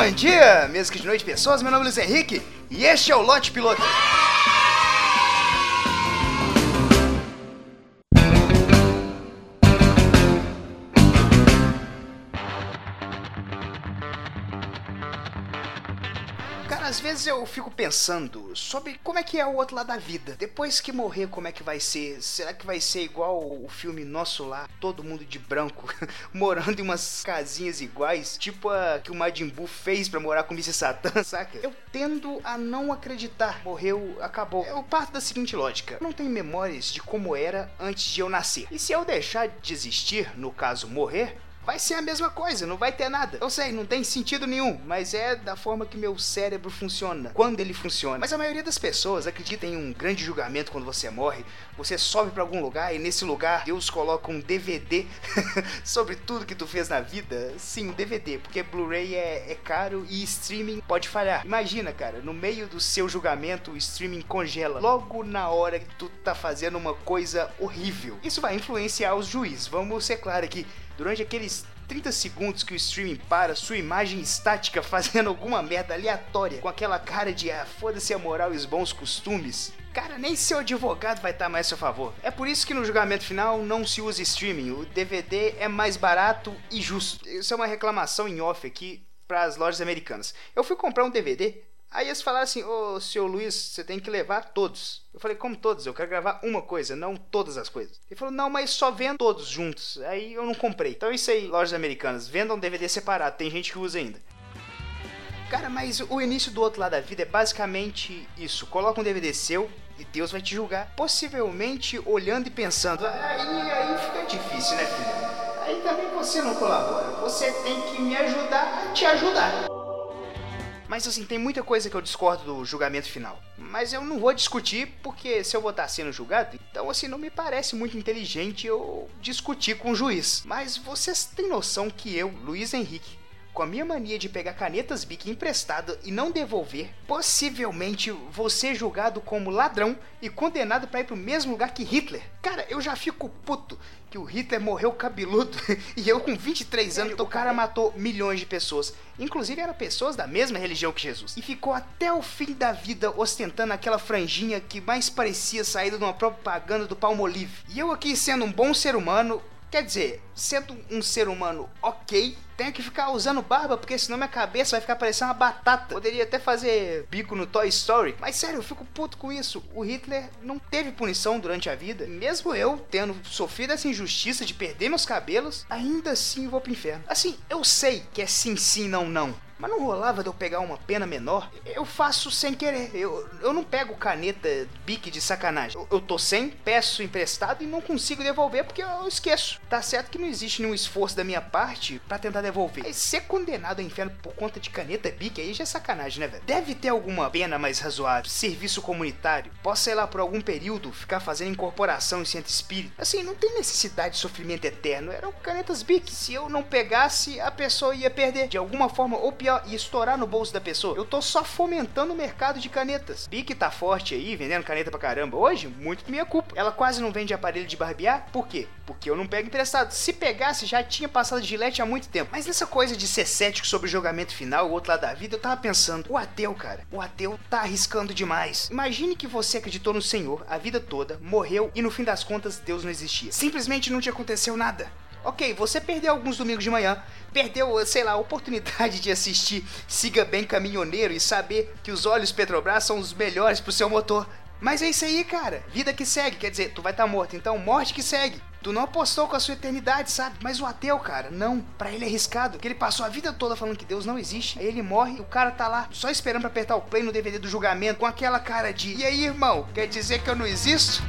Bom dia, mesmo que de noite, pessoas. Meu nome é Luiz Henrique e este é o Lote Piloto. Cara, às vezes eu fico pensando sobre como é que é o outro lado da vida. Depois que morrer, como é que vai ser? Será que vai ser igual o filme Nosso Lar? Todo mundo de branco, morando em umas casinhas iguais, tipo a que o Majin Buu fez pra morar com o Mr. Satan, saca? Eu tendo a não acreditar. Morreu, acabou. Eu parto da seguinte lógica: eu não tenho memórias de como era antes de eu nascer. E se eu deixar de existir, no caso morrer, vai ser a mesma coisa, não vai ter nada. Eu sei, não tem sentido nenhum, mas é da forma que meu cérebro funciona, quando ele funciona. Mas a maioria das pessoas acredita em um grande julgamento quando você morre. Você sobe para algum lugar e nesse lugar Deus coloca um DVD sobre tudo que tu fez na vida. Sim, um DVD, porque Blu-ray é, é caro e streaming pode falhar. Imagina, cara, no meio do seu julgamento, o streaming congela logo na hora que tu tá fazendo uma coisa horrível. Isso vai influenciar os juízes. Vamos ser claro aqui. Durante aqueles 30 segundos que o streaming para, sua imagem estática fazendo alguma merda aleatória, com aquela cara de ah, foda-se a moral e os bons costumes. Cara, nem seu advogado vai estar mais a seu favor. É por isso que no julgamento final não se usa streaming. O DVD é mais barato e justo. Isso é uma reclamação em off aqui para as lojas americanas. Eu fui comprar um DVD, Aí eles falaram assim: Ô senhor Luiz, você tem que levar todos. Eu falei: Como todos? Eu quero gravar uma coisa, não todas as coisas. Ele falou: Não, mas só vendo todos juntos. Aí eu não comprei. Então isso aí, lojas americanas, vendam DVD separado. Tem gente que usa ainda. Cara, mas o início do outro lado da vida é basicamente isso: coloca um DVD seu e Deus vai te julgar. Possivelmente olhando e pensando: Aí, aí fica difícil, né, filho? Aí também você não colabora. Você tem que me ajudar a te ajudar. Mas assim, tem muita coisa que eu discordo do julgamento final. Mas eu não vou discutir, porque se eu vou estar sendo julgado, então assim, não me parece muito inteligente eu discutir com o juiz. Mas vocês têm noção que eu, Luiz Henrique, com a minha mania de pegar canetas Bic emprestada e não devolver, possivelmente vou ser julgado como ladrão e condenado para ir pro mesmo lugar que Hitler. Cara, eu já fico puto que o Hitler morreu cabeludo e eu com 23 anos, o cara matou milhões de pessoas. Inclusive eram pessoas da mesma religião que Jesus. E ficou até o fim da vida ostentando aquela franjinha que mais parecia saída de uma propaganda do Palmolive. E eu aqui sendo um bom ser humano, quer dizer, sendo um ser humano ok, tenho que ficar usando barba, porque senão minha cabeça vai ficar parecendo uma batata. Poderia até fazer bico no Toy Story. Mas sério, eu fico puto com isso. O Hitler não teve punição durante a vida. Mesmo eu tendo sofrido essa injustiça de perder meus cabelos, ainda assim vou pro inferno. Assim, eu sei que é sim, sim, não, não. Mas não rolava de eu pegar uma pena menor? Eu faço sem querer. Eu, eu não pego caneta bique de sacanagem. Eu, eu tô sem, peço emprestado e não consigo devolver porque eu esqueço. Tá certo que não existe nenhum esforço da minha parte para tentar devolver. Mas ser condenado ao inferno por conta de caneta bique aí já é sacanagem, né, velho? Deve ter alguma pena mais razoável. Serviço comunitário. Posso, sei lá, por algum período ficar fazendo incorporação em centro espírita. Assim, não tem necessidade de sofrimento eterno. Eram canetas bique. Se eu não pegasse, a pessoa ia perder. De alguma forma, ou pior, e estourar no bolso da pessoa. Eu tô só fomentando o mercado de canetas. Bic tá forte aí, vendendo caneta pra caramba. Hoje, muito minha culpa. Ela quase não vende aparelho de barbear. Por quê? Porque eu não pego emprestado. Se pegasse, já tinha passado de gilete há muito tempo. Mas nessa coisa de ser cético sobre o julgamento final, o outro lado da vida, eu tava pensando, o ateu, cara, o ateu tá arriscando demais. Imagine que você acreditou no Senhor a vida toda, morreu e no fim das contas Deus não existia. Simplesmente não te aconteceu nada. Ok, você perdeu alguns domingos de manhã, perdeu, sei lá, a oportunidade de assistir Siga Bem Caminhoneiro e saber que os olhos Petrobras são os melhores pro seu motor. Mas é isso aí, cara. Vida que segue, quer dizer, tu vai estar tá morto, então morte que segue. Tu não apostou com a sua eternidade, sabe? Mas o ateu, cara, não. Para ele é arriscado. Que ele passou a vida toda falando que Deus não existe. Aí ele morre e o cara tá lá só esperando para apertar o play no DVD do julgamento com aquela cara de: E aí, irmão? Quer dizer que eu não existo?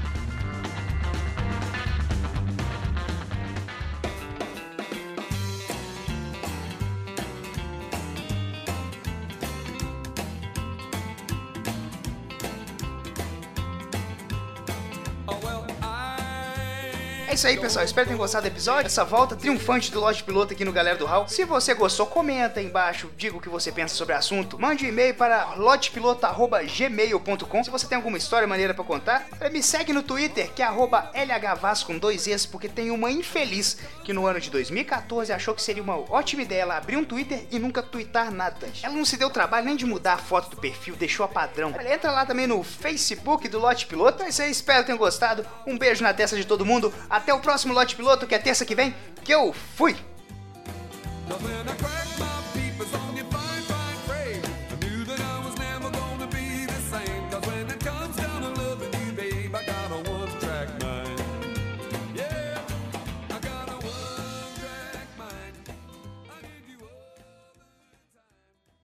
É isso aí, pessoal. Espero que tenham gostado do episódio. Essa volta triunfante do Lote Piloto aqui no Galera do Hall. Se você gostou, comenta aí embaixo, diga o que você pensa sobre o assunto. Mande um e-mail para lotepiloto.gmail.com. Se você tem alguma história maneira para contar, me segue no Twitter, que é LHVAS com dois Es, porque tem uma infeliz que no ano de 2014 achou que seria uma ótima ideia ela abrir um Twitter e nunca twittar nada. Ela não se deu trabalho nem de mudar a foto do perfil, deixou a padrão. Ela entra lá também no Facebook do Lote Piloto. É isso aí, espero que tenham gostado. Um beijo na testa de todo mundo. Até o próximo Lote Piloto, que é terça que vem, que eu fui!